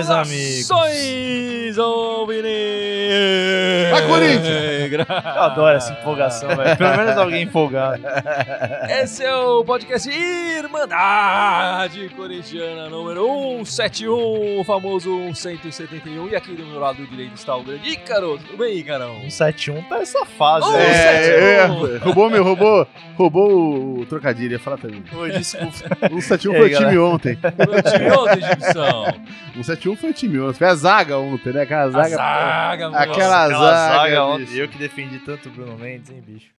meus amigos. Saudações! Vai, Corinthians! Eu adoro essa empolgação, velho. Pelo menos alguém empolgado. Esse é o podcast Irmandade Corintiana número 171, o famoso 171. E aqui do meu lado direito está o grande Ícaro. Tudo bem, Ícaro? 171 tá essa fase, Oh, né? É, é, 171. roubou meu, roubou, roubou o trocadilho, ia falar também. Oi, desculpa. 171 E aí, foi o time ontem. O time ontem missão. 171 foi o time ontem. Foi a zaga ontem, né? Aquela A zaga. zaga, mano. Aquela Aquela zaga, zaga ontem. Eu que defendi tanto o Bruno Mendes, hein, bicho?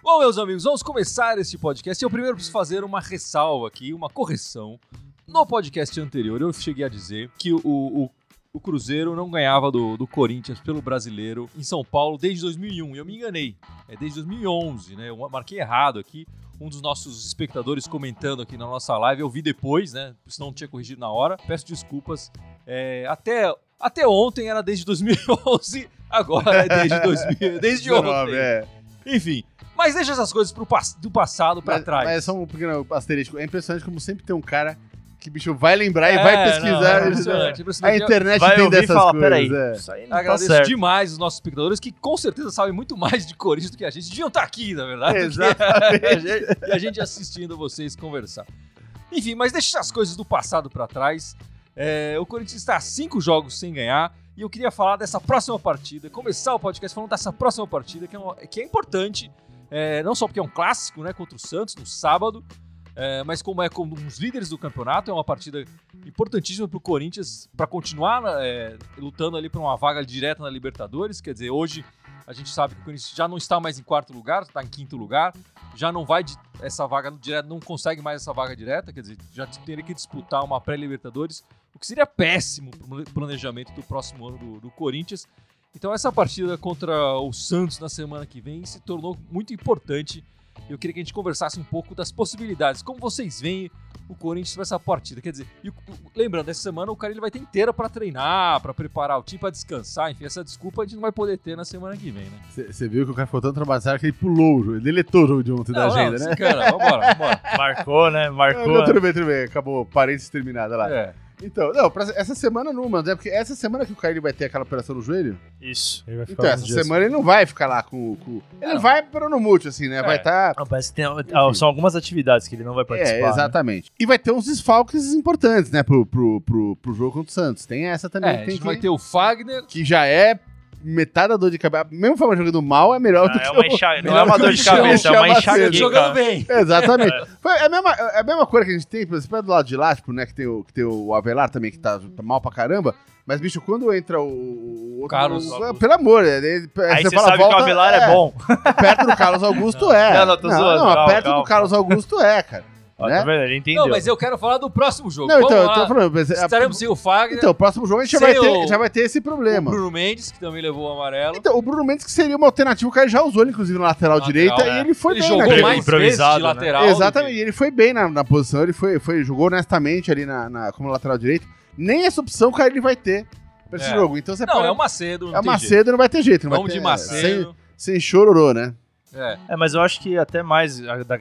Bom, meus amigos, vamos começar este podcast. Eu primeiro preciso fazer uma ressalva aqui, uma correção. No podcast anterior, eu cheguei a dizer que o, o, o Cruzeiro não ganhava do, do Corinthians pelo brasileiro em São Paulo desde 2001. E eu me enganei. É desde 2011, né? Eu marquei errado aqui. Um dos nossos espectadores comentando aqui na nossa live, eu vi depois, né? Senão não tinha corrigido na hora. Peço desculpas. É, até, até ontem era desde 2011, agora é desde, 2000, desde 19, ontem. é. Enfim, mas deixa essas coisas pro do passado pra Mas, trás. mas é só um pequeno asterisco. É impressionante como sempre tem um cara que, bicho, vai lembrar e É, vai não, pesquisar. é impressionante, a impressionante. internet Vai tem e dessas fala, coisas. peraí, é. isso aí não tá agradeço certo. demais os nossos espectadores que com certeza sabem muito mais de Corinthians do que a gente. Deviam estar aqui, na verdade. Exatamente. a e a gente assistindo vocês conversar. Enfim, mas deixa as coisas do passado pra trás. É, o Corinthians está a cinco jogos sem ganhar. E eu queria falar dessa próxima partida, começar o podcast falando dessa próxima partida, que é, uma- que é importante, é, não só porque é um clássico né, contra o Santos no sábado, é, mas como é como os líderes do campeonato, é uma partida importantíssima para o Corinthians para continuar é, lutando ali por uma vaga direta na Libertadores. Quer dizer, hoje a gente sabe que o Corinthians já não está mais em quarto lugar, está em quinto lugar, já não vai de- essa vaga direta, não consegue mais essa vaga direta, quer dizer, já teria que disputar uma pré-Libertadores, o que seria péssimo para o planejamento do próximo ano do, do Corinthians. Então essa partida contra o Santos na semana que vem se tornou muito importante. Eu queria que a gente conversasse um pouco das possibilidades. Como vocês veem o Corinthians para essa partida? Quer dizer, e lembrando, essa semana o cara ele vai ter inteira para treinar, para preparar o time, para descansar. Enfim, essa desculpa a gente não vai poder ter na semana que vem, né? Você viu que o cara ficou tão traumatizado que ele pulou o jogo, ele deletou o jogo de ontem da Não, agenda, não, né? Cara, vambora, vambora. Marcou, né? Não, Marcou. não, tudo bem, tudo bem. Acabou, parênteses terminada lá. É. Então, não, pra essa semana não, mano. É porque essa semana que o Caio vai ter aquela operação no joelho. Isso. Ele vai ficar Então, essa dias- semana ele não vai ficar lá com. com... Ele não. vai para no multi, assim, né? Vai É. estar. Não, parece que tem, são algumas atividades que ele não vai participar. É, né? exatamente. E vai ter uns desfalques importantes, né, pro, pro, pro, pro jogo contra o Santos. Tem essa também. É, a tem gente que, vai ter o Fagner. que já é metade da dor de cabeça. Mesmo o Fábio jogando mal, é melhor do Ah, que é o... uma enxa... Não melhor é uma que o dor de cabeça, é uma Macedo. enxaqueca. Jogando bem. Exatamente. Foi a, mesma, é a mesma coisa que a gente tem, exemplo, do lado de lá, tipo, né, que tem o, que tem o Avelar também, que tá, tá mal pra caramba. Mas, bicho, quando entra o. o outro- Carlos o- Augusto. Pelo amor, é, é, Aí você fala, sabe que volta, o Avelar é, bom. Perto do Carlos Augusto é. Não, não, tô zoando, Não, calma, perto calma. do Carlos Augusto é, cara. Ó, né? Tá vendo? Ele entendeu. Não, mas eu quero falar do próximo jogo. Não, então, Vamos eu tô lá. falando. mas, a- Estaremos sem o Fagner, Então, o próximo jogo a gente já vai, ter, o- já vai ter esse o problema. Bruno Mendes, que também levou o amarelo. Então, o Bruno Mendes que seria uma alternativa, o cara já usou ele, inclusive, na lateral, Lateral, direita, é. e ele foi ele bem jogou naquele- mais vezes de improvisado, né? lateral. do Exatamente, que- e ele foi bem na, na posição, ele foi, foi, jogou honestamente ali na, na- como lateral direito. Nem essa opção o cara ele vai ter pra esse É. jogo. Então você Não, pode- é o Macedo. Não é o tem jeito. Macedo, não vai ter jeito. Não Vamos vai ter, de Macedo. Sem, sem chororô, né? É. É, mas eu acho que até mais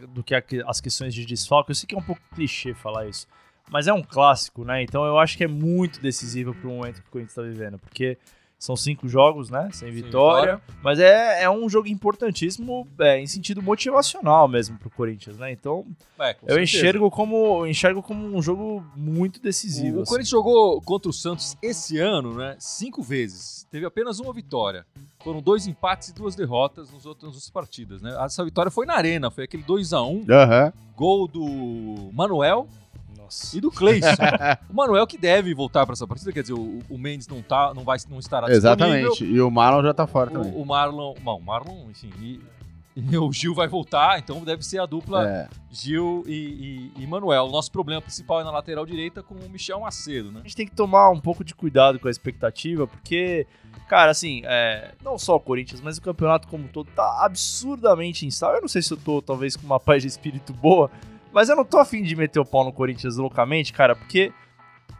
do que as questões de desfalque, eu sei que é um pouco clichê falar isso, mas é um clássico, né? Então eu acho que é muito decisivo pro momento que o Corinthians tá vivendo, porque são cinco jogos, né? Sem vitória, mas é, é um jogo importantíssimo é, em sentido motivacional mesmo pro Corinthians, né? Então É, eu certeza. enxergo como, eu enxergo como um jogo muito decisivo. O, o assim. Corinthians jogou contra o Santos esse ano, né? Cinco vezes. Teve apenas uma vitória. Foram dois empates e duas derrotas nos outros, nas outras partidas, né? Essa vitória foi na Arena, foi aquele 2 a 1 Aham. gol do Manuel E do Cleison. o Manuel que deve voltar para essa partida, quer dizer, o, o Mendes não, tá, não, vai, não estará disponível. Exatamente. E o Marlon já tá fora também. O, o Marlon, bom, o Marlon, enfim, e, e o Gil vai voltar, então deve ser a dupla É. Gil e, e, e Manuel. O nosso problema principal é na lateral direita com o Michel Macedo, né? A gente tem que tomar um pouco de cuidado com a expectativa, porque, cara, assim, é, não só o Corinthians, mas o campeonato como um todo tá absurdamente instável. Eu não sei se eu tô, talvez, com uma paz de espírito boa, mas eu não tô afim de meter o pau no Corinthians loucamente, cara, porque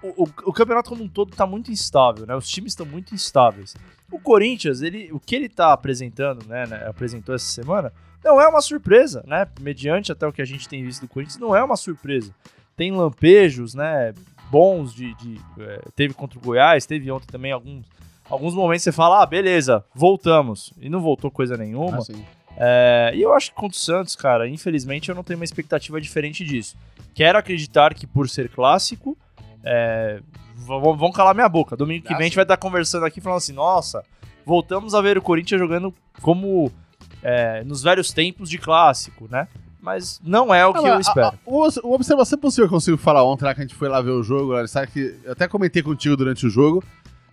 o, o- o campeonato como um todo tá muito instável, né? Os times estão muito instáveis. O Corinthians, ele, o que ele tá apresentando, né, né, apresentou essa semana, não é uma surpresa, né? Mediante até o que a gente tem visto do Corinthians, não é uma surpresa. Tem lampejos, né, bons de, de é, teve contra o Goiás, teve ontem também alguns alguns momentos você fala, ah, beleza, voltamos. E não voltou coisa nenhuma. Ah. É, e eu acho que contra o Santos, cara, infelizmente eu não tenho uma expectativa diferente disso. Quero acreditar que por ser clássico, é, vão, vão calar minha boca. Domingo que vem a gente vai estar conversando aqui falando assim, nossa, voltamos a ver o Corinthians jogando como é, nos velhos tempos de clássico, né? Mas não é o que eu espero. a- o, o observação possível que eu consigo falar ontem lá que a gente foi lá ver o jogo, lá, sabe que eu até comentei contigo durante o jogo,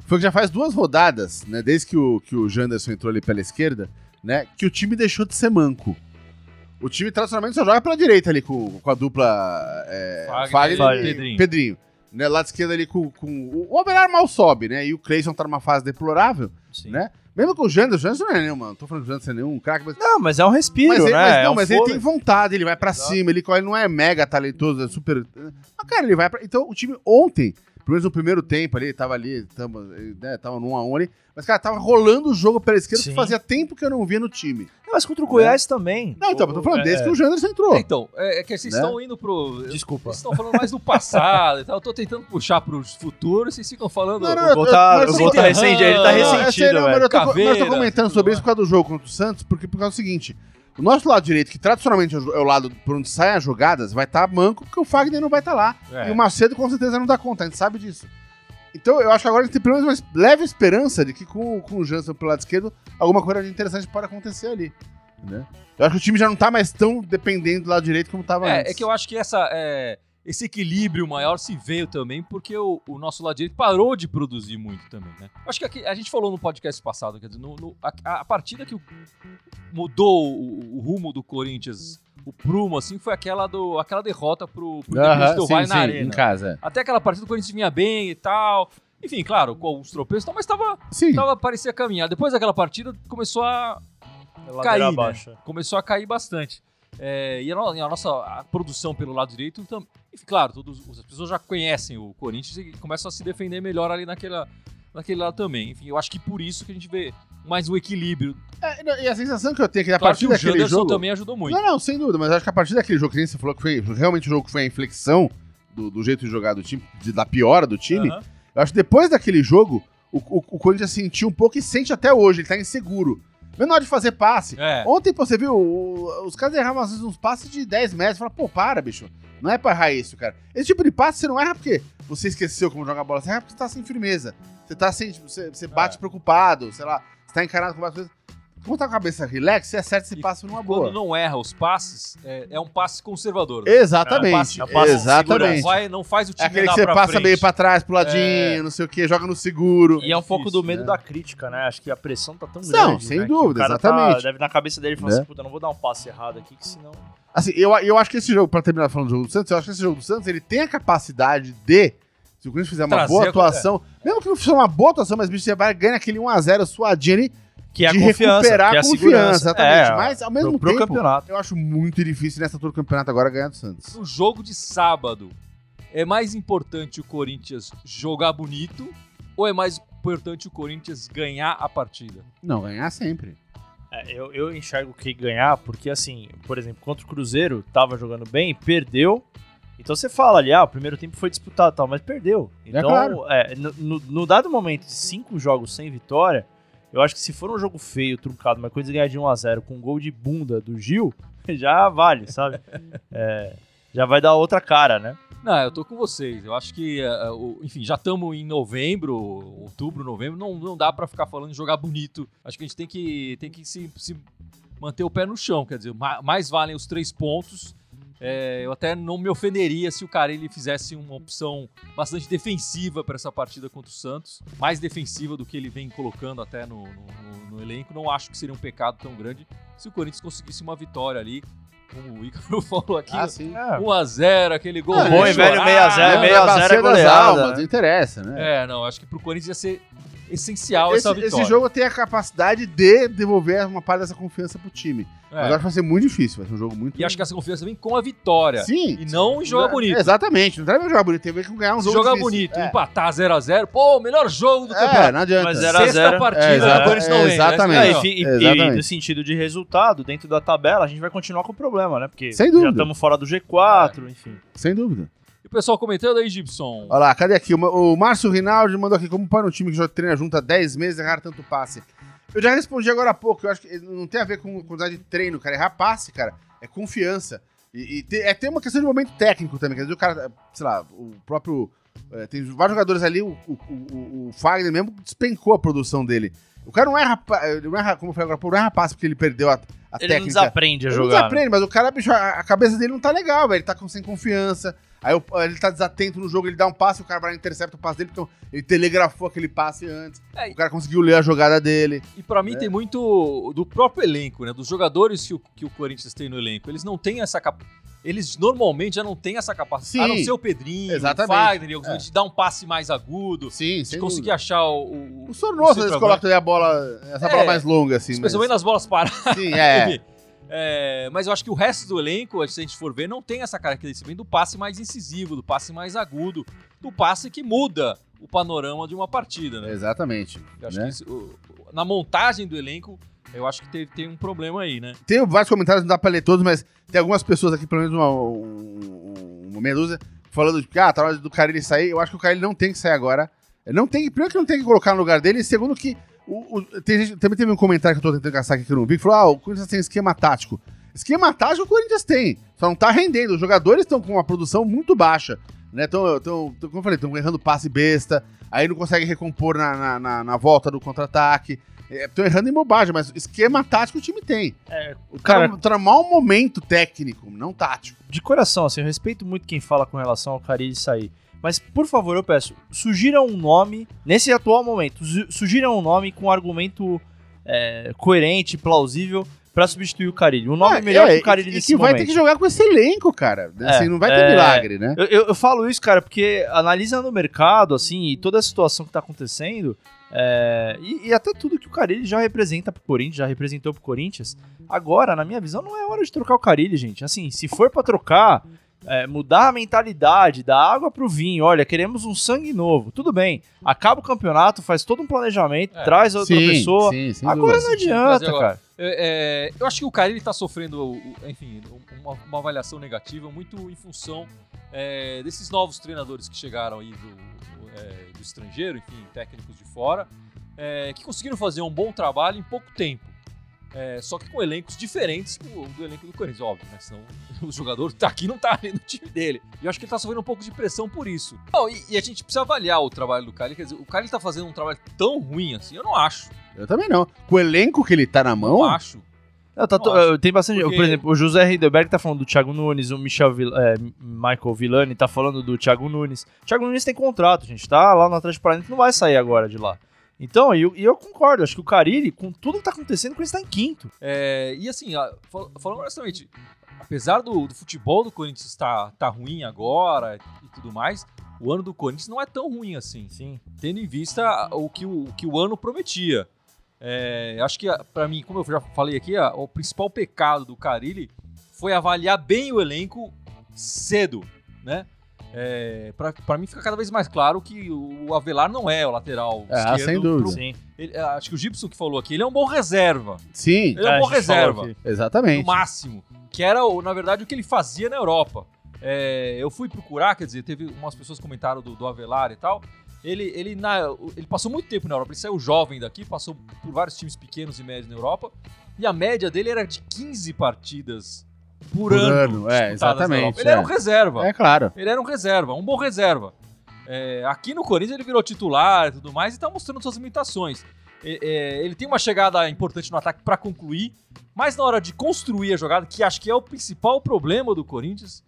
foi que já faz duas rodadas, né, desde que o, que o Janderson entrou ali pela esquerda, né, que o time deixou de ser manco. O time tradicionalmente só joga pela direita ali com, com a dupla é, Fagner Fagner, e e Pedrinho. Pedrinho. Né, lado esquerdo ali com, com o, o Avelar mal sobe, né? E o Cleison tá numa fase deplorável, Sim. né? Mesmo com o Janderson, o Janderson não é nenhum, mano. Não tô falando que o Janderson é nenhum craque, mas Não, mas é um respiro, mas ele, né? mas É não, um mas ele tem vontade, ele vai pra Exato. cima, ele, ele não é mega talentoso, é super. Mas, cara, ele vai pra. Então, o time ontem, pelo menos no primeiro tempo ali, tava ali, tava, né, tava num a um ali, mas, cara, tava rolando o jogo pela esquerda que Sim. fazia tempo que eu não via no time. Não, mas contra o Goiás também. Não, então, eu tô falando É, desde é. que o Janderson entrou. Então, é, é que vocês Né? estão indo pro. Desculpa. Vocês estão falando mais do passado e tal. Eu tô tentando puxar pros futuros, vocês ficam falando. Não, não, O gol tá, o eu tô- tá ressentido, ele tá Não, Não, é ressentido, sério, mas eu tô, mas eu tô Caveira, comentando sobre isso por causa do jogo contra o Santos, porque por causa do seguinte. O nosso lado direito, que tradicionalmente é o é o lado por onde saem as jogadas, vai estar manco, porque o Fagner não vai estar lá. É. E o Macedo com certeza não dá conta, a gente sabe disso. Então eu acho que agora a gente tem pelo menos uma leve esperança de que com, com o Jansen pelo lado esquerdo, alguma coisa de interessante pode acontecer ali. Né? Eu acho que o time já não tá mais tão dependendo do lado direito como tava É, antes. é que eu acho que essa, é, esse equilíbrio maior se veio também porque o, o nosso lado direito parou de produzir muito também, né? Acho que aqui- a gente falou no podcast passado, quer dizer, no- no- a, a partida que o- mudou o, o rumo do Corinthians, o prumo, assim, foi aquela, do, aquela derrota pro, pro Aham, Independente Del sim, Valle sim, na Arena. em casa. Até aquela partida o Corinthians vinha bem e tal. Enfim, claro, com alguns tropeços, e tal, mas tava, Sim. tava, parecia caminhar. Depois daquela partida, começou a, cair, né? começou a cair bastante. É, e a, a nossa a produção pelo lado direito, tam- enfim, claro, todos, as pessoas já conhecem o Corinthians e começam a se defender melhor ali naquela, naquele lado também. Enfim, eu acho que por isso que a gente vê mais um equilíbrio. É, e a sensação que eu tenho é que a Claro partir que o daquele Janderson jogo... também ajudou muito. Não, não, sem dúvida, mas acho que a partir daquele jogo que você falou que foi realmente o jogo que foi a inflexão do, do jeito de jogar do time, de- da piora do time, Aham. eu acho que depois daquele jogo, o, o, o Corinthians sentiu um pouco e sente até hoje, ele tá inseguro. Na hora de fazer passe. É. Ontem, pô, você viu, os caras erravam às vezes uns passes de 10 metros. Fala, pô, para, bicho. Não é pra errar isso, cara. Esse tipo de passe você não erra porque você esqueceu como jogar bola. Você erra porque você tá sem firmeza. Você tá sem. Você, você bate É. preocupado, sei lá. Você tá encarado com várias coisas. Quando tá com a cabeça relax, você acerta esse E passe numa Quando boa. não erra os passes, é, é um passe conservador. né? Exatamente. É um passe exatamente. Não, vai, não faz o É time aquele que você pra passa frente. meio pra trás, pro ladinho, É. não sei o que, joga no seguro. E é um difícil, pouco do medo né? da crítica, né? Acho que a pressão tá tão Não, grande. sem né, dúvida, o cara exatamente. Tá, deve na cabeça dele falar Né? assim, puta, não vou dar um passe errado aqui, que senão. Assim, eu, eu acho que esse jogo, pra terminar falando do jogo do Santos, eu acho que esse jogo do Santos, ele tem a capacidade de, se o Corinthians fizer uma Trazer boa a- atuação, mesmo que não fizer uma boa atuação, mas bicho, você vai ganhar aquele 1x0 suadinho ali, Que é a de confiança. recuperar que é a a confiança, segurança. exatamente. É, mas, ao mesmo pro, pro tempo, campeonato. eu acho muito difícil nessa altura do campeonato agora ganhar do Santos. No jogo de sábado, é mais importante o Corinthians jogar bonito ou é mais importante o Corinthians ganhar a partida? Não, ganhar sempre. É, eu, eu enxergo que ganhar, porque assim, por exemplo, contra o Cruzeiro, tava jogando bem, perdeu. Então você fala ali, ah, o primeiro tempo foi disputado e tal, mas perdeu. Então, claro. é, no, no- no dado momento de cinco jogos sem vitória, eu acho que se for um jogo feio, truncado, mas coisa ganhar de 1x0 com um gol de bunda do Gil, já vale, sabe? É, já vai dar outra cara, né? Não, eu tô com vocês. Eu acho que, eh, o- enfim, já estamos em novembro, outubro, novembro, não, não dá pra ficar falando de jogar bonito. Acho que a gente tem que, tem que se, se manter o pé no chão, quer dizer, ma- mais valem os três pontos. Eh, eu até não me ofenderia se o Carelli fizesse uma opção bastante defensiva para essa partida contra o Santos, mais defensiva do que ele vem colocando até no, no- no- elenco. Não acho que seria um pecado tão grande se o Corinthians conseguisse uma vitória ali, como o Ícaro falou aqui, Ah, sim. 1x0, aquele gol. Ah, de bom e velho chorar, 6 a 0, né? meio a Bacia zero é das goleada, almas, né? não interessa, né? É, não, acho que pro Corinthians ia ser essencial esse, essa vitória. esse jogo tem a capacidade de devolver uma parte dessa confiança pro time. É. Mas acho que vai ser muito difícil, vai ser um jogo muito E acho que essa confiança vem com a vitória. Sim. E não em jogar É, bonito. Exatamente, não com jogar bonito, tem a ver com ganhar um Se jogo jogar difícil. bonito, É. empatar 0x0, pô, o melhor jogo do É, campeonato. não adianta. Mas zero a Sexta zero. partida É, não é, vem, né? exatamente. É, e, e- Exatamente. e no sentido de resultado, dentro da tabela, a gente vai continuar com o problema, né? Porque Sem dúvida. já estamos fora do G4, enfim. Sem dúvida. E o pessoal comentando aí, Gibson. Olha lá, cadê aqui? O, o Márcio Rinaldi mandou aqui, como para um time que já treina junto há 10 meses errar tanto passe? Eu já respondi agora há pouco, eu acho que não tem a ver com quantidade de treino, cara. Errar passe, cara, é confiança. E, e te- é ter uma questão de momento técnico também. Quer dizer, o cara, sei lá, o próprio. é, tem vários jogadores ali, o, o, o, o Fagner mesmo despencou a produção dele. O cara não erra, ele não erra como eu falei agora, há pouco, não erra passe porque ele perdeu a, a Ele técnica. não desaprende a Ele não jogar. né? desaprende, mas o cara, bicho, a, a cabeça dele não tá legal, velho. Ele tá com, sem confiança. Aí o- ele tá desatento no jogo, ele dá um passe, o cara vai lá e intercepta o passe dele, porque ele telegrafou aquele passe antes. É, O cara conseguiu ler a jogada dele. E pra mim É. tem muito do próprio elenco, né? Dos jogadores que o, que o Corinthians tem no elenco. Eles não têm essa cap... Eles normalmente já não têm essa capacidade. A Sim. não ser o Pedrinho, Exatamente. o Fagner, É. de dar um passe mais agudo, Sim, de conseguir achar o. o O Sornoso, eles colocam a bola, essa É. bola mais longa, assim. Mas... Especialmente nas bolas paradas. Sim, é. É, mas eu acho que o resto do elenco, se a gente for ver, não tem essa característica vem do passe mais incisivo, do passe mais agudo, do passe que muda o panorama de uma partida, né? Exatamente. Eu acho né? que isso, na montagem do elenco, eu acho que teve, tem um problema aí, né? Tem vários comentários, não dá pra ler todos, mas tem algumas pessoas aqui, pelo menos uma, um- uma dúzia, falando que, ah, tá na hora do Carilli sair. Eu acho que o Carilli não tem que sair agora. Não tem, primeiro que não tem que colocar no lugar dele, e segundo que. O, o- tem gente- também teve um comentário que eu tô tentando caçar aqui que eu não vi, que falou: ah, o Corinthians tem esquema tático. Esquema tático o Corinthians tem, só não tá rendendo. Os jogadores estão com uma produção muito baixa. Né? Tão, tão, tão- como eu falei, estão errando passe besta, aí não consegue recompor na, na, na- na volta do contra-ataque. Estão errando em bobagem, mas esquema tático o time tem. É, O cara Cara- tá mal momento técnico, não tático. de coração, assim, eu respeito muito quem fala com relação ao Carilli sair. Mas, por favor, eu peço, sugira um nome, nesse atual momento, su- sugira um nome com argumento é, coerente, plausível, pra substituir o Carilli. Um nome Ah, melhor é, que o Carilli e nesse que vai momento. ter que jogar com esse elenco, cara. Assim, É, não vai ter é. milagre, né? Eu, eu- eu falo isso, cara, porque analisando o mercado, assim, e toda a situação que tá acontecendo, é, e, e até tudo que o Carilli já representa pro Corinthians, já representou pro Corinthians, agora, na minha visão, não é hora de trocar o Carilli, gente. Assim, se for pra trocar, é, mudar a mentalidade, dar água pro vinho, olha, queremos um sangue novo, tudo bem. Acaba o campeonato, faz todo um planejamento, É. traz outra pessoa. sim, Agora dúvida. não adianta, agora. cara. É, é, eu acho que o cara ele tá sofrendo, o- enfim, uma, uma avaliação negativa muito em função é, desses novos treinadores que chegaram aí do, é, do estrangeiro, enfim, técnicos de fora, é, que conseguiram fazer um bom trabalho em pouco tempo. É, só que com elencos diferentes do, do elenco do Corinthians, óbvio, né? Senão o jogador que tá aqui não tá ali no time dele. E eu acho que ele tá sofrendo um pouco de pressão por isso. Não, e, e a gente precisa avaliar o trabalho do Kali. Quer dizer, o Kali tá fazendo um trabalho tão ruim assim, eu não acho. Eu também não. Com o elenco que ele tá na mão, Não acho. Não, tá Não acho. tem bastante. Porque- Por exemplo, o José Heidelberg tá falando do Thiago Nunes, o Michel Vil- eh, Michael Villani tá falando do Thiago Nunes. Thiago Nunes tem contrato, gente, tá lá no Atlético Paranaense, não vai sair agora de lá. Então, e eu, eu concordo, acho que o Carilli, com tudo que tá acontecendo, com ele está em quinto. É, e assim, fal- falando honestamente, apesar do, do futebol do Corinthians estar tá ruim agora e tudo mais, o ano do Corinthians não é tão ruim assim, Sim. tendo em vista o que o, o que o ano prometia. É, acho que, pra mim, como eu já falei aqui, a- o principal pecado do Carilli foi avaliar bem o elenco cedo, né? É, pra, pra mim fica cada vez mais claro que o Avelar não é o lateral É, esquerdo. sem dúvida. pro- Sim. ele- acho que o Gibson que falou aqui, ele é um bom reserva. sim, Ele é um bom reserva exatamente. no máximo. Que era, na verdade, o que ele fazia na Europa. É, eu fui procurar, quer dizer, teve umas pessoas que comentaram do, do Avelar e tal. Ele, ele, na- ele passou muito tempo na Europa. Ele saiu jovem daqui, passou por vários times pequenos e médios na Europa. E a média dele era de 15 partidas por, Por ano. ano, é, exatamente. Ele era é. um reserva. É claro. Ele era um reserva, um bom reserva. É, aqui no Corinthians ele virou titular e tudo mais e tá mostrando suas limitações. É, é, ele tem uma chegada importante no ataque para concluir, mas na hora de construir a jogada, que acho que é o principal problema do Corinthians,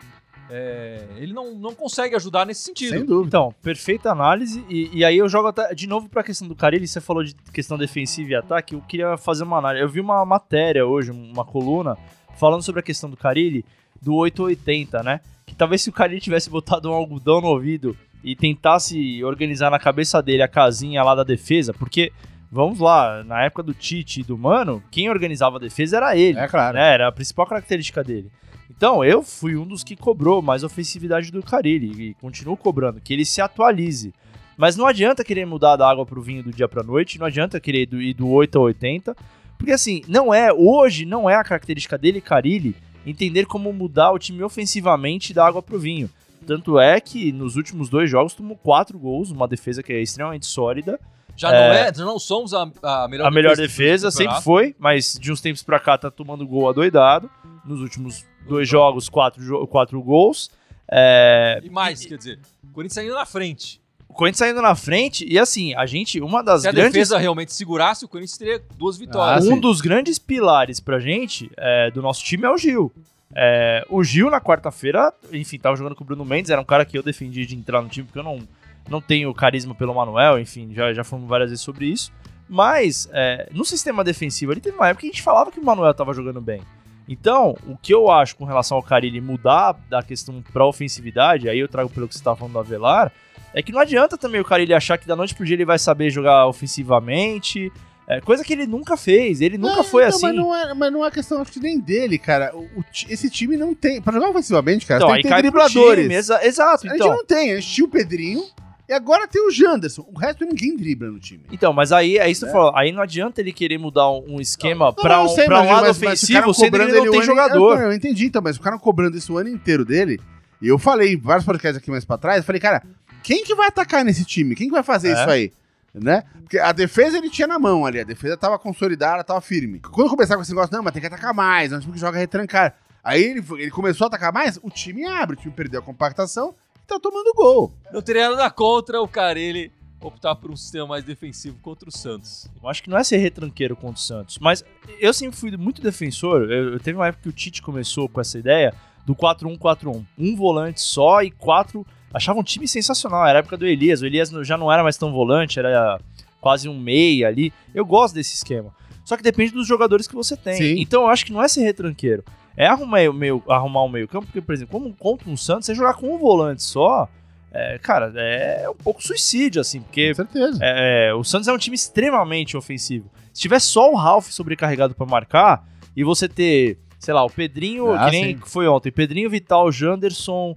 é, ele não, não consegue ajudar nesse sentido. Sem dúvida. Então, perfeita análise. E, e aí eu jogo até, de novo pra questão do Carilli. Você falou de questão defensiva e ataque. Eu queria fazer uma análise. Eu vi uma matéria hoje, uma coluna, falando sobre a questão do Carilli, do 880, né? Que talvez se o Carilli tivesse botado um algodão no ouvido e tentasse organizar na cabeça dele a casinha lá da defesa, porque, vamos lá, na época do Tite e do Mano, quem organizava a defesa era ele. É claro. né? Era a principal característica dele. Então, eu fui um dos que cobrou mais ofensividade do Carilli e continuo cobrando, que ele se atualize. Mas não adianta querer mudar da água pro vinho do dia pra noite, não adianta querer ir do 8 a 80, porque assim, não é, hoje não é a característica dele, Carilli, entender como mudar o time ofensivamente da água pro vinho. Tanto é que nos últimos dois jogos tomou quatro gols, uma defesa que é extremamente sólida. Já não é, já não somos a, a melhor a melhor defesa sempre foi, mas de uns tempos pra cá tá tomando gol adoidado. Nos últimos dois jogos, quatro, quatro gols. É, E mais, quer dizer, o Corinthians saindo na frente. O Corinthians saindo na frente e assim, a gente, uma das Se a grandes defesa realmente segurasse, o Corinthians teria duas vitórias. Ah, um dos grandes pilares pra gente é, do nosso time é o Gil. É, o Gil, na quarta-feira, enfim, tava jogando com o Bruno Mendes, era um cara que eu defendi de entrar no time, porque eu não, não tenho carisma pelo Manuel, enfim, já, já falamos várias vezes sobre isso. Mas, é, no sistema defensivo, ele teve uma época que a gente falava que o Manuel tava jogando bem. Então, o que eu acho com relação ao Carilli mudar da questão pra ofensividade, aí eu trago pelo que você tava falando do Avelar, é que não adianta também o Carilli achar que da noite pro dia ele vai saber jogar ofensivamente, é, coisa que ele nunca fez, ele nunca Não, foi então, assim. Mas não, é, mas não é questão, acho que nem dele, cara. O- o esse time não tem. Pra jogar ofensivamente, cara, Então, tem ter dribladores. time, exa- exato, A gente então. não tem. A gente tinha o Pedrinho e agora tem o Janderson. O resto ninguém dribla no time. Então, mas aí é isso É. tu falou. Aí não adianta ele querer mudar um, esquema Não, pra um, sei, pra um mas- lado mas- mas ofensivo, ficaram sendo que ele não o tem ano- jogador. Eu, eu entendi, então, mas ficaram cobrando isso o ano inteiro dele. E eu falei, em vários podcasts aqui mais pra trás, eu falei, cara, quem que vai atacar nesse time? Quem que vai fazer É. isso aí? Né? Porque a defesa ele tinha na mão ali, a defesa tava consolidada, tava firme. Quando começar com esse negócio, não, mas tem que atacar mais, é um time que joga retrancar. Aí ele, ele começou a atacar mais, o time abre, o time perdeu a compactação e tá tomando gol. Não teria nada contra o Carelli optar por um sistema mais defensivo contra o Santos. Eu acho que não é ser retranqueiro contra o Santos. Mas eu sempre fui muito defensor. Eu, eu teve uma época que o Tite começou com essa ideia do 4-1-4-1. Um volante só e quatro. Achava um time sensacional. Era a época do Elias. O Elias já não era mais tão volante, era quase um meia ali. Eu gosto desse esquema. Só que depende dos jogadores que você tem. Sim. Então eu acho que não é ser retranqueiro. É arrumar o meio, arrumar o meio campo, porque, por exemplo, como contra um Santos, você jogar com um volante só, é, cara, é um pouco suicídio, assim, porque certeza. é, o Santos é um time extremamente ofensivo. Se tiver só o Ralph sobrecarregado pra marcar e você ter, sei lá, o Pedrinho, Ah, que nem sim. foi ontem, Pedrinho, Vital, Janderson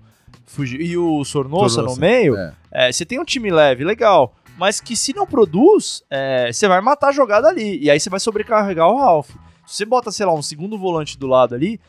E o Sornosa, no meio, É. é, você tem um time leve, legal. Mas que se não produz, é, você vai matar a jogada ali. E aí você vai sobrecarregar o Ralph. Se você bota, sei lá, um segundo volante do lado ali,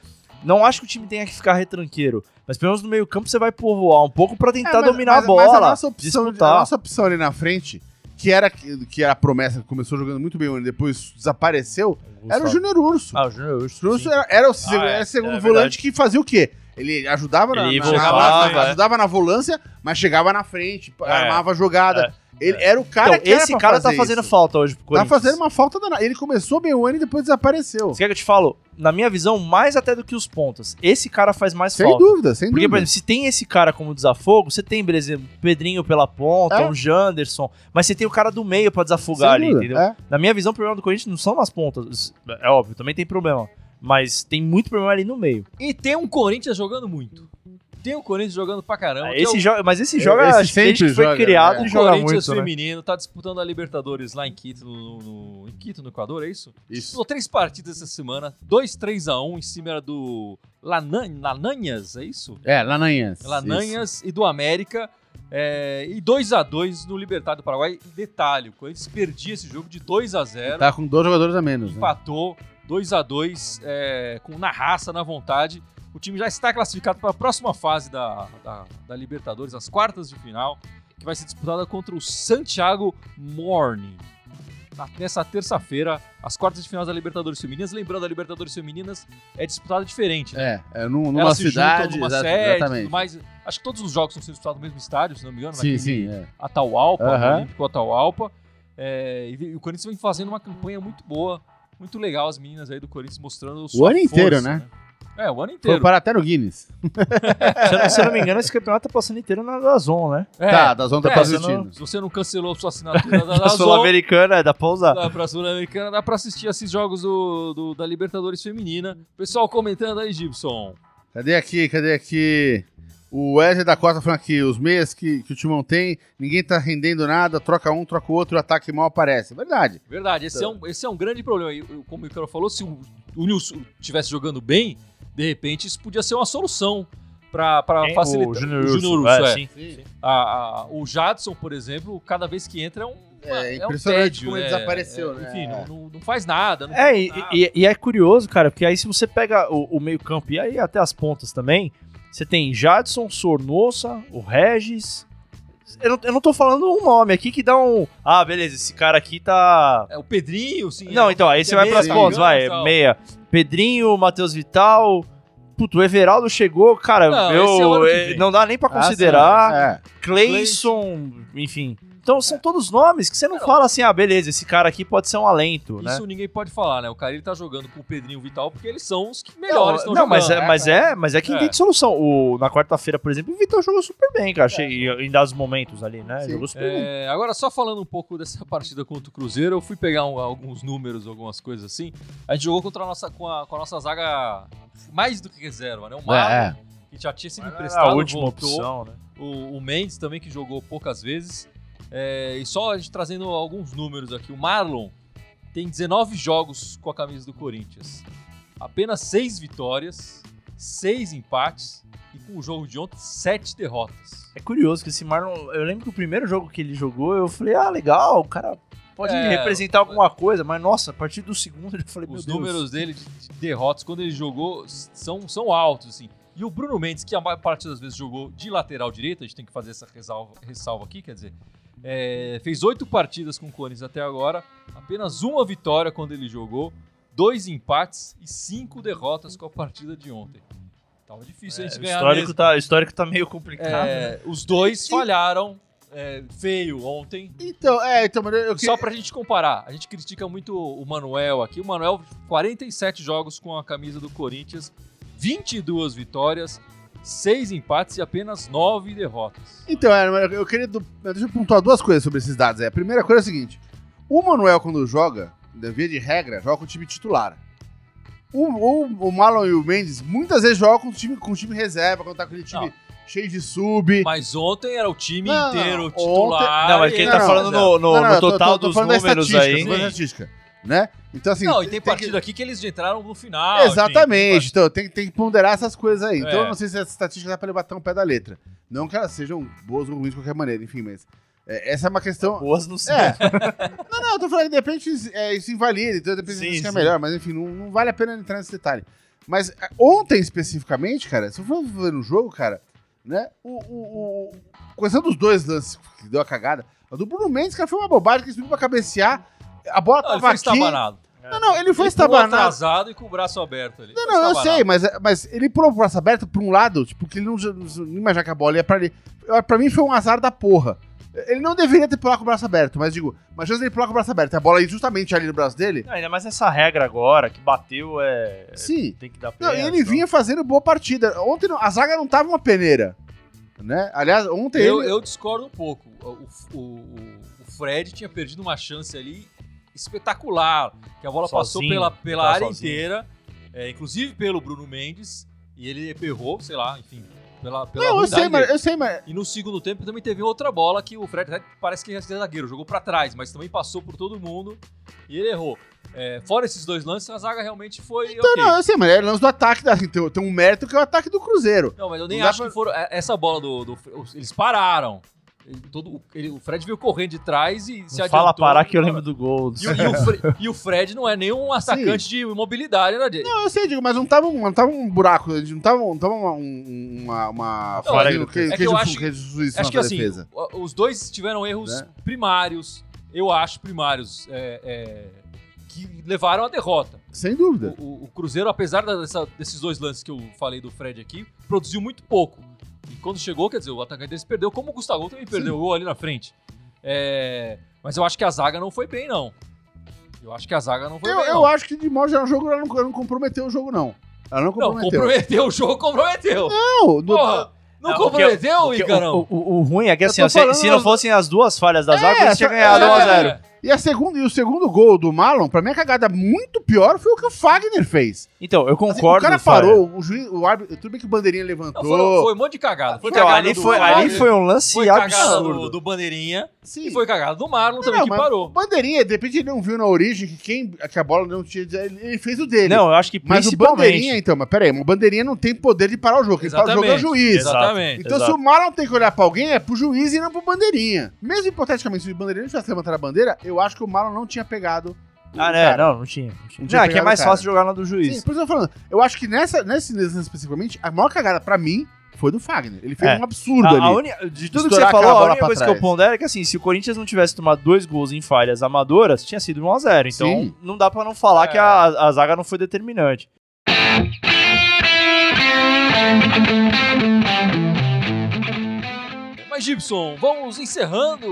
não acho que o time tenha que ficar retranqueiro. Mas pelo menos no meio campo você vai povoar um pouco pra tentar É, mas- dominar mas- a bola. Mas a nossa, opção, a nossa opção ali na frente, que era, que era a promessa que começou jogando muito bem, e depois desapareceu, era o Júnior Urso. Ah, o Júnior Urso, o Urso era, era o seg- Ah, é, segundo é volante que fazia o quê? Ele ajudava na, Ele na- voltava, na- é. ajudava na volância, mas chegava na frente, É. armava a jogada. Ele era o cara Então, que era esse pra cara tá fazendo isso. falta hoje pro Tá fazendo uma falta danada. Ele começou bem o ano e depois desapareceu. Você quer que eu te falo? Na minha visão, mais até do que os pontas. Esse cara faz mais Sem falta. dúvida, sem Porque, por dúvida. exemplo, se tem esse cara como desafogo, você tem, por exemplo, Pedrinho pela ponta, É. um Janderson, mas você tem o cara do meio pra desafogar Sem ali, dúvida, entendeu? é. Na minha visão, o problema do Corinthians não são nas pontas. É óbvio, também tem problema. Mas tem muito problema ali no meio. E tem um Corinthians jogando muito. Tem um Corinthians jogando pra caramba. que é esse o- joga, mas esse É, joga, esse acho que desde sempre que foi joga, criado, né? ele O joga Corinthians muito, né? feminino tá disputando a Libertadores lá em Quito, no, no- em Quito, no Equador, é isso? Isso. Disputou três partidas essa semana, 2 3 a 1 em cima do Lanan, Lananhas, é isso? É, Lananhas. Lananhas e do América. é, e 2 a 2 no Libertad do Paraguai. E detalhe, o Corinthians perdia esse jogo de 2 a 0 Tá com dois jogadores a menos. Né? Empatou 2 a 2 é, com na raça, na vontade. O time já está classificado para a próxima fase da, da, da Libertadores, as quartas de final, que vai ser disputada contra o Santiago Morning. Na- nessa terça-feira, as quartas de final da Libertadores Femininas. Lembrando, a Libertadores Femininas é disputada diferente, né? É, é num- numa Elas cidade. numa sede, exatamente. mais. Acho que todos os jogos estão sendo disputados no mesmo estádio, se não me engano, Sim, naquele sim. É. Atahualpa, o Olímpico Atahualpa. É, e o Corinthians vem fazendo uma campanha muito boa, muito legal, as meninas aí do Corinthians mostrando sua ano inteiro, força, né? É, o ano Foi inteiro. parar até no Guinness. Se eu, não, se eu não me engano, esse campeonato tá passando inteiro na Dazon, né? É, Tá, é, tá se assistindo. Se você não cancelou sua assinatura da A Dazon, Sul-Americana, dá pra usar. dá pra Sul-Americana, dá pra assistir esses jogos do, do- da Libertadores Feminina. Pessoal comentando aí, Gibson. Cadê aqui? Cadê aqui? O Wesley da Costa falando aqui, os meias que, que o Timão tem, ninguém tá rendendo nada, troca um, troca o outro, o ataque mal aparece. Verdade. Verdade, esse, é, um, esse é um grande problema. E, Como o Icaro falou, se o, o Nilson estivesse jogando bem, de repente isso podia ser uma solução para facilitar. O Júnior Urso, é, é. sim. A- a- o Jadson, por exemplo, cada vez que entra é um. É um impressionante tédio, como ele é- desapareceu, é, né? Enfim, não, não- não faz nada. Não É, faz e, nada. e- e é curioso, cara, porque aí se você pega o, o meio-campo e aí até as pontas também, você tem Jadson, Sornosa, o Regis. Eu não, eu não tô falando um nome aqui que dá um. Ah, beleza, esse cara aqui tá. É o Pedrinho, sim. Não, é, então, aí que você é vai meia, pras pontas, ligado, vai. tal. Meia. Pedrinho, Matheus Vital. Puto, o Everaldo chegou, cara, Não, eu, é vem. não dá nem pra Ah, considerar. sim, é. Cleison, enfim. Então são todos nomes que você não, fala assim, ah, beleza, esse cara aqui pode ser um alento, né? Isso ninguém pode falar, né? O cara ele tá jogando com o Pedrinho e o Vital porque eles são os que melhores estão não, jogando. mas é, mas é, mas é que É. tem de solução. O, na quarta-feira, por exemplo, o Vitor jogou super bem, cara. Achei, em dados momentos ali, né? Sim. Jogou super bem. É, agora, só falando um pouco dessa partida contra o Cruzeiro, eu fui pegar um- alguns números, algumas coisas assim. A gente jogou contra a nossa, com, a, com a nossa zaga mais do que reserva, né? O Marlon, É, que já tinha sido emprestado, a última voltou. opção, né? O, o Mendes também, que jogou poucas vezes. É, e só a gente trazendo alguns números aqui. O Marlon tem 19 jogos com a camisa do Corinthians. Apenas 6 vitórias, 6 empates e com o jogo de ontem, 7 derrotas. É curioso que esse Marlon. Eu lembro que o primeiro jogo que ele jogou, eu falei, ah, legal, o cara pode É, representar alguma coisa, mas nossa, a partir do segundo eu falei, Os números dele de, de derrotas, quando ele jogou, são, são altos, assim. E o Bruno Mendes, que a maior parte das vezes jogou de lateral direito, a gente tem que fazer essa ressalva, ressalva aqui, quer dizer, é, fez oito partidas com o Corinthians até agora, apenas uma vitória quando ele jogou, dois empates e cinco derrotas com a partida de ontem. Tava difícil a É, gente o, ganhar histórico mesmo. tá, o histórico tá meio complicado. É, os dois falharam é, feio ontem. Então, é, então, eu Só pra gente comparar, a gente critica muito o Manuel aqui. O Manuel, 47 jogos com a camisa do Corinthians, 22 vitórias, 6 empates e apenas 9 derrotas. Então, é, eu queria. do- Deixa eu pontuar duas coisas sobre esses dados. aí. A primeira coisa é a seguinte: o Manuel, quando joga, da via de regra, joga com o time titular. O, o, o Marlon e o Mendes muitas vezes jogam com o time, com o time reserva, quando tá com aquele time Não. cheio de sub. Mas ontem era o time Não, inteiro não, titular. Não, mas quem ele tá não, falando reserva. no, no- Não, não, no eu tô- total tô- tô dos números aí. tô falando da estatística, né? Então, assim. Não, e tem que- partida aqui que eles entraram no final. Exatamente, enfim, então tem, tem que ponderar essas coisas aí. Então É. eu não sei se essa estatística dá pra ele bater um pé da letra. Não que elas sejam boas ou ruins de qualquer maneira, enfim, mas é, essa é uma questão. Boas no céu. É. não, não, eu tô falando que de repente é, isso invalida, então de repente Sim, isso que é melhor, mas enfim, não, não vale a pena entrar nesse detalhe. Mas é, ontem especificamente, cara, se eu for ver no jogo, cara, né, o, o, o, questão dos dois lances que deu a cagada, a do Bruno Mendes, cara, foi uma bobagem que ele subiu pra cabecear, a bola Não, ele tava foi aqui. estabanado. Não, não, ele foi Ele estabanado. atrasado e com o braço aberto ali. Não, não, eu sei, mas, mas ele pulou o braço aberto pra um lado, tipo, que ele não, não imaginar que a bola ia pra ali. Pra mim foi um azar da porra. Ele não deveria ter pulado com o braço aberto, mas digo, mas chance dele pular com o braço aberto, a bola ir justamente ali no braço dele. Não, ainda mais essa regra agora, que bateu é. Sim. Tem que dar Não, pé. e ele vinha fazendo boa partida. Ontem não- a zaga não tava uma peneira. Né? Aliás, ontem Eu, ele... eu discordo um pouco. O- o- o Fred tinha perdido uma chance ali espetacular, que a bola passou Sozinho, pela, pela tava área sozinho. inteira, é, inclusive pelo Bruno Mendes, e ele errou, sei lá, enfim, pela, pela Não, eu sei, mas, eu sei, mas. E no segundo tempo também teve outra bola que o Fred parece que ser zagueiro, jogou pra trás, mas também passou por todo mundo e ele errou. É, fora esses dois lances, a zaga realmente foi Então, ok. não, eu sei, mas é lance do ataque. Assim, tem, tem um mérito que é o ataque do Cruzeiro. Não, mas eu nem Não acho pra- que foram. é- Essa bola do. do- eles pararam. Ele- todo, o- ele- o Fred veio correndo de trás e se Não adiantou. fala parar que eu lembro do gol. E, o- e o Fre- e o Fred não é nenhum atacante de mobilidade, né, dele? Não, eu sei, digo, mas não tava, um- não tava um buraco, não tava, não tava uma. um- uma, uma Não, é que- que, é que que eu acho- que Acho que assim, defesa. os dois tiveram erros Né? primários, eu acho, primários, é, é, que levaram à derrota. Sem dúvida. O, o- o Cruzeiro, apesar dessa- desses dois lances que eu falei do Fred aqui, produziu muito pouco. E quando chegou, quer dizer, o atacante deles perdeu, como o Gustavo também perdeu o gol ali na frente. É, mas eu acho que a zaga não foi bem, não. Eu acho que a zaga não foi Eu, bem, eu não. acho que de modo geral o jogo ela não, ela não comprometeu o jogo, não. Ela não Não, comprometeu. comprometeu o jogo, comprometeu. Não, do- Porra, não Não, comprometeu, Icarão? O, o- o ruim é que assim, se, se não fossem as duas falhas da zaga, É, eles tinham só- ganhado é, 1x0. E, a segunda, e o segundo gol do Marlon, pra mim, a cagada muito pior foi o que o Fagner fez. Então, eu Assim, concordo. o cara parou, o juiz, o árbitro, tudo bem que o bandeirinha Não, levantou. foi, foi um monte de cagada. Foi Então, cagada ali do foi, ali foi um lance foi cagada absurdo. do, do Bandeirinha Sim. e foi cagada do Marlon também, Não, que parou. Bandeirinha, de repente ele não viu na origem que, quem, que a bola não tinha. Ele fez o dele. Não, eu acho que mas o bandeirinha, então, mas peraí, o bandeirinha não tem poder de parar o jogo. Quem para o jogo é o juiz. Exatamente. Então, Exato. se o Marlon tem que olhar pra alguém, é pro juiz e não pro bandeirinha. Mesmo hipoteticamente, se o bandeirinha não tivesse levantado a bandeira, eu acho que o Marlon não tinha pegado. Ah, né? Não, não tinha. Não, tinha. Não é que é mais fácil jogar na do Sim, juiz. por isso eu tô falando. Eu acho que nessa, nesse lance especificamente, a maior cagada pra mim foi do Fagner. Ele fez É. um absurdo A- ali. a uni- de tudo que você falou, a única coisa que trás. eu pondero é que assim, se o Corinthians não tivesse tomado dois gols em falhas amadoras, tinha sido 1x0. Então Sim. não dá pra não falar É. que a, a zaga não foi determinante. Mas, Gibson, vamos encerrando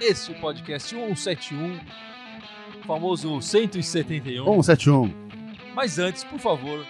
este podcast 171, o famoso 171. 171. Mas antes, por favor,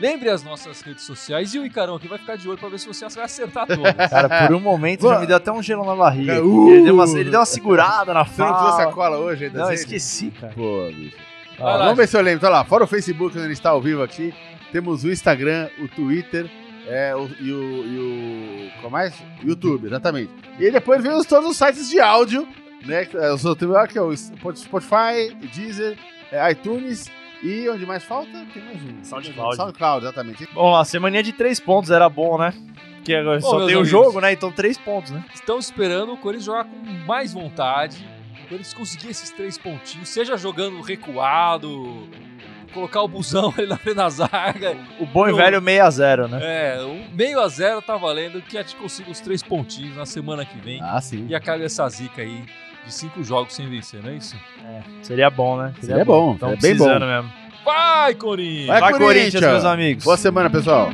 lembre as nossas redes sociais e o Icarão aqui vai ficar de olho pra ver se você vai acertar todas. Cara, por um momento já me deu até um gelo na barriga. Uh! ele, deu uma, ele deu uma segurada na Você não trouxe a cola hoje ainda? Não, Zé? esqueci, cara. Pô, bicho. Vai lá, Vamos ver se eu lembro. Então lá, fora o Facebook, onde gente está ao vivo aqui, temos o Instagram, o Twitter é, o- e, o, e o. Qual mais? YouTube, exatamente. E aí depois vem os, todos os sites de áudio, né? que é Os outros, aqui, ó, o Spotify, Deezer, é, iTunes e onde mais falta? Tem mais um. SoundCloud. SoundCloud, exatamente. Vamos lá, semaninha de três pontos era bom, né? Porque agora Bom, só tem o jogo, né? Então três pontos, né? Estamos esperando o Corinthians jogar com mais vontade. O Corinthians conseguir esses três pontinhos, seja jogando recuado, colocar o busão ali na frente da zaga. O bom e velho 6x0, né? É, um meio a zero tá valendo que a gente consiga os três pontinhos na semana que vem. Ah, sim. E acabe essa zica aí de cinco jogos sem vencer, não é isso? Seria bom, né? Seria bom, Então seria bem precisando bom. mesmo. Vai, Corinthians! Vai, Vai, Corinthians, Corinthians, meus amigos. Boa semana, pessoal.